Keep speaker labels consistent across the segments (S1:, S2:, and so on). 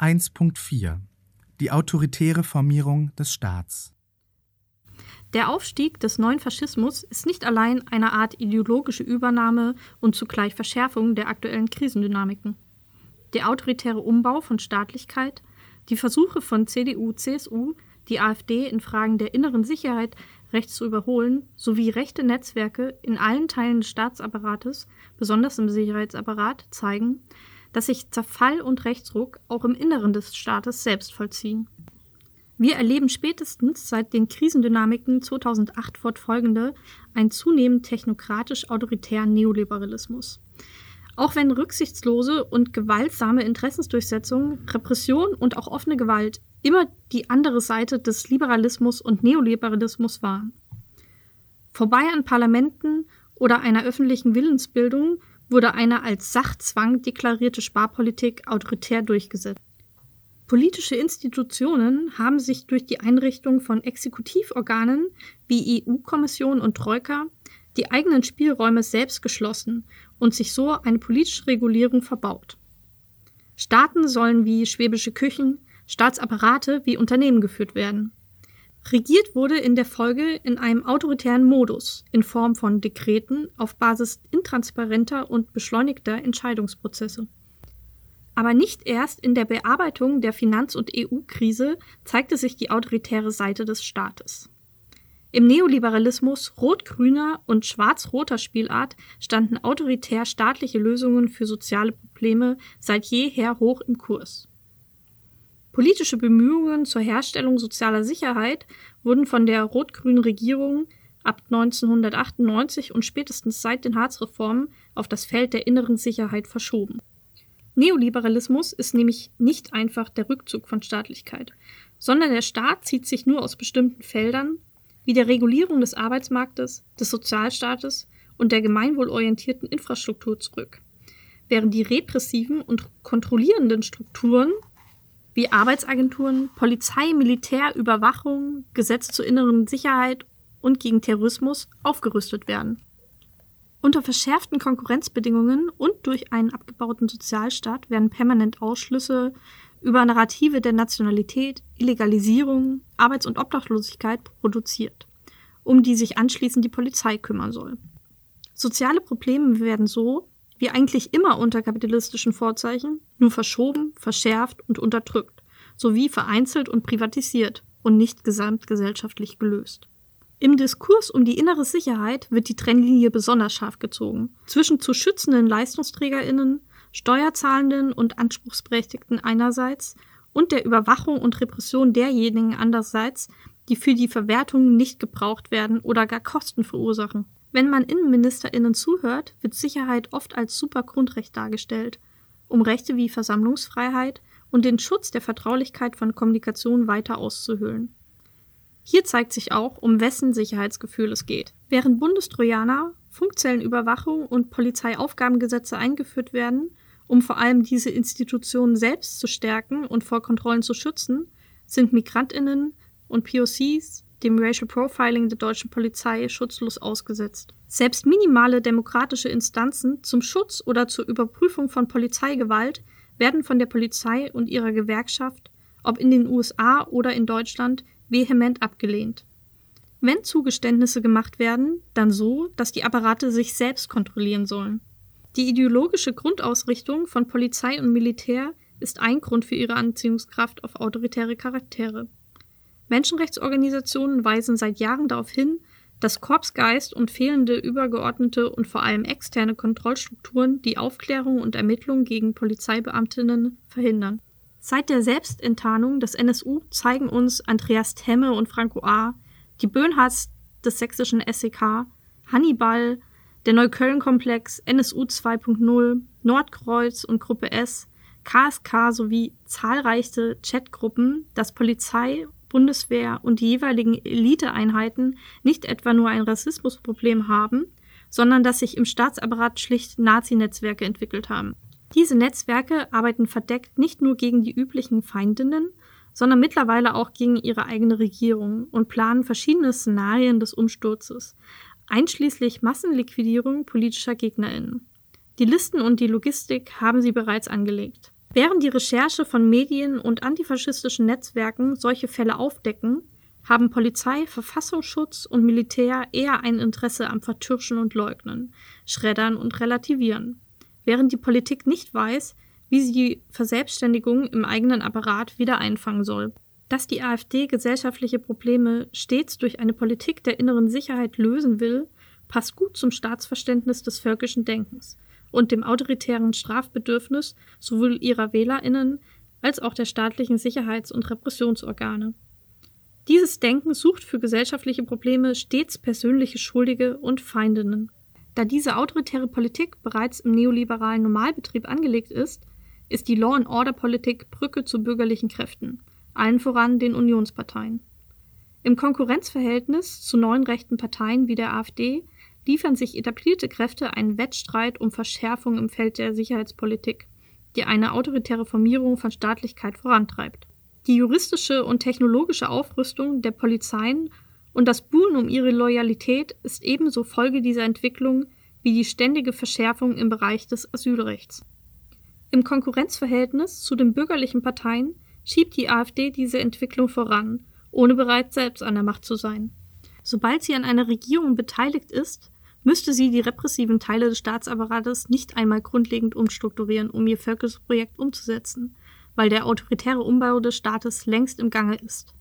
S1: 1.4 Die autoritäre Formierung des Staats
S2: Der Aufstieg des neuen Faschismus ist nicht allein eine Art ideologische Übernahme und zugleich Verschärfung der aktuellen Krisendynamiken. Der autoritäre Umbau von Staatlichkeit, die Versuche von CDU, CSU, die AfD in Fragen der inneren Sicherheit rechts zu überholen, sowie rechte Netzwerke in allen Teilen des Staatsapparates, besonders im Sicherheitsapparat, zeigen, dass sich Zerfall und Rechtsruck auch im Inneren des Staates selbst vollziehen. Wir erleben spätestens seit den Krisendynamiken 2008 fortfolgende einen zunehmend technokratisch-autoritären Neoliberalismus. Auch wenn rücksichtslose und gewaltsame Interessensdurchsetzung, Repression und auch offene Gewalt immer die andere Seite des Liberalismus und Neoliberalismus waren. Vorbei an Parlamenten oder einer öffentlichen Willensbildung wurde eine als Sachzwang deklarierte Sparpolitik autoritär durchgesetzt. Politische Institutionen haben sich durch die Einrichtung von Exekutivorganen wie EU-Kommission und Troika die eigenen Spielräume selbst geschlossen und sich so eine politische Regulierung verbaut. Staaten sollen wie schwäbische Küchen, Staatsapparate wie Unternehmen geführt werden. Regiert wurde in der Folge in einem autoritären Modus in Form von Dekreten auf Basis intransparenter und beschleunigter Entscheidungsprozesse. Aber nicht erst in der Bearbeitung der Finanz- und EU-Krise zeigte sich die autoritäre Seite des Staates. Im Neoliberalismus rot-grüner und schwarz-roter Spielart standen autoritär staatliche Lösungen für soziale Probleme seit jeher hoch im Kurs. Politische Bemühungen zur Herstellung sozialer Sicherheit wurden von der rot-grünen Regierung ab 1998 und spätestens seit den Harzreformen auf das Feld der inneren Sicherheit verschoben. Neoliberalismus ist nämlich nicht einfach der Rückzug von Staatlichkeit, sondern der Staat zieht sich nur aus bestimmten Feldern, wie der Regulierung des Arbeitsmarktes, des Sozialstaates und der gemeinwohlorientierten Infrastruktur zurück, während die repressiven und kontrollierenden Strukturen wie Arbeitsagenturen, Polizei, Militär, Überwachung, Gesetz zur inneren Sicherheit und gegen Terrorismus aufgerüstet werden. Unter verschärften Konkurrenzbedingungen und durch einen abgebauten Sozialstaat werden permanent Ausschlüsse über Narrative der Nationalität, Illegalisierung, Arbeits- und Obdachlosigkeit produziert, um die sich anschließend die Polizei kümmern soll. Soziale Probleme werden so wie eigentlich immer unter kapitalistischen Vorzeichen, nur verschoben, verschärft und unterdrückt, sowie vereinzelt und privatisiert und nicht gesamtgesellschaftlich gelöst. Im Diskurs um die innere Sicherheit wird die Trennlinie besonders scharf gezogen zwischen zu schützenden Leistungsträgerinnen, Steuerzahlenden und Anspruchsberechtigten einerseits und der Überwachung und Repression derjenigen andererseits, die für die Verwertung nicht gebraucht werden oder gar Kosten verursachen. Wenn man InnenministerInnen zuhört, wird Sicherheit oft als Supergrundrecht dargestellt, um Rechte wie Versammlungsfreiheit und den Schutz der Vertraulichkeit von Kommunikation weiter auszuhöhlen. Hier zeigt sich auch, um wessen Sicherheitsgefühl es geht. Während Bundestrojaner, Funkzellenüberwachung und Polizeiaufgabengesetze eingeführt werden, um vor allem diese Institutionen selbst zu stärken und vor Kontrollen zu schützen, sind Migrantinnen und POCs dem Racial Profiling der deutschen Polizei schutzlos ausgesetzt. Selbst minimale demokratische Instanzen zum Schutz oder zur Überprüfung von Polizeigewalt werden von der Polizei und ihrer Gewerkschaft, ob in den USA oder in Deutschland, vehement abgelehnt. Wenn Zugeständnisse gemacht werden, dann so, dass die Apparate sich selbst kontrollieren sollen. Die ideologische Grundausrichtung von Polizei und Militär ist ein Grund für ihre Anziehungskraft auf autoritäre Charaktere. Menschenrechtsorganisationen weisen seit Jahren darauf hin, dass Korpsgeist und fehlende übergeordnete und vor allem externe Kontrollstrukturen die Aufklärung und Ermittlung gegen Polizeibeamtinnen verhindern. Seit der Selbstenttarnung des NSU zeigen uns Andreas Temme und Franco A., die Böhnhards des sächsischen SEK, Hannibal, der Neukölln-Komplex, NSU 2.0, Nordkreuz und Gruppe S, KSK sowie zahlreiche Chatgruppen, dass Polizei Bundeswehr und die jeweiligen Eliteeinheiten nicht etwa nur ein Rassismusproblem haben, sondern dass sich im Staatsapparat schlicht Nazi-Netzwerke entwickelt haben. Diese Netzwerke arbeiten verdeckt nicht nur gegen die üblichen Feindinnen, sondern mittlerweile auch gegen ihre eigene Regierung und planen verschiedene Szenarien des Umsturzes, einschließlich Massenliquidierung politischer Gegnerinnen. Die Listen und die Logistik haben sie bereits angelegt. Während die Recherche von Medien und antifaschistischen Netzwerken solche Fälle aufdecken, haben Polizei, Verfassungsschutz und Militär eher ein Interesse am Vertuschen und Leugnen, Schreddern und Relativieren, während die Politik nicht weiß, wie sie die Verselbstständigung im eigenen Apparat wieder einfangen soll. Dass die AfD gesellschaftliche Probleme stets durch eine Politik der inneren Sicherheit lösen will, passt gut zum Staatsverständnis des völkischen Denkens und dem autoritären Strafbedürfnis sowohl ihrer Wählerinnen als auch der staatlichen Sicherheits- und Repressionsorgane. Dieses Denken sucht für gesellschaftliche Probleme stets persönliche Schuldige und Feindinnen. Da diese autoritäre Politik bereits im neoliberalen Normalbetrieb angelegt ist, ist die Law-and-Order-Politik Brücke zu bürgerlichen Kräften, allen voran den Unionsparteien. Im Konkurrenzverhältnis zu neuen rechten Parteien wie der AfD liefern sich etablierte Kräfte einen Wettstreit um Verschärfung im Feld der Sicherheitspolitik, die eine autoritäre Formierung von Staatlichkeit vorantreibt. Die juristische und technologische Aufrüstung der Polizeien und das Buhlen um ihre Loyalität ist ebenso Folge dieser Entwicklung wie die ständige Verschärfung im Bereich des Asylrechts. Im Konkurrenzverhältnis zu den bürgerlichen Parteien schiebt die AfD diese Entwicklung voran, ohne bereits selbst an der Macht zu sein. Sobald sie an einer Regierung beteiligt ist, müsste sie die repressiven Teile des Staatsapparates nicht einmal grundlegend umstrukturieren, um ihr Völkerprojekt umzusetzen, weil der autoritäre Umbau des Staates längst im Gange ist.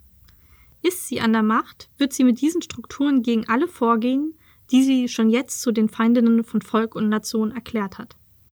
S2: Ist sie an der Macht, wird sie mit diesen Strukturen gegen alle vorgehen, die sie schon jetzt zu den Feindinnen von Volk und Nation erklärt hat.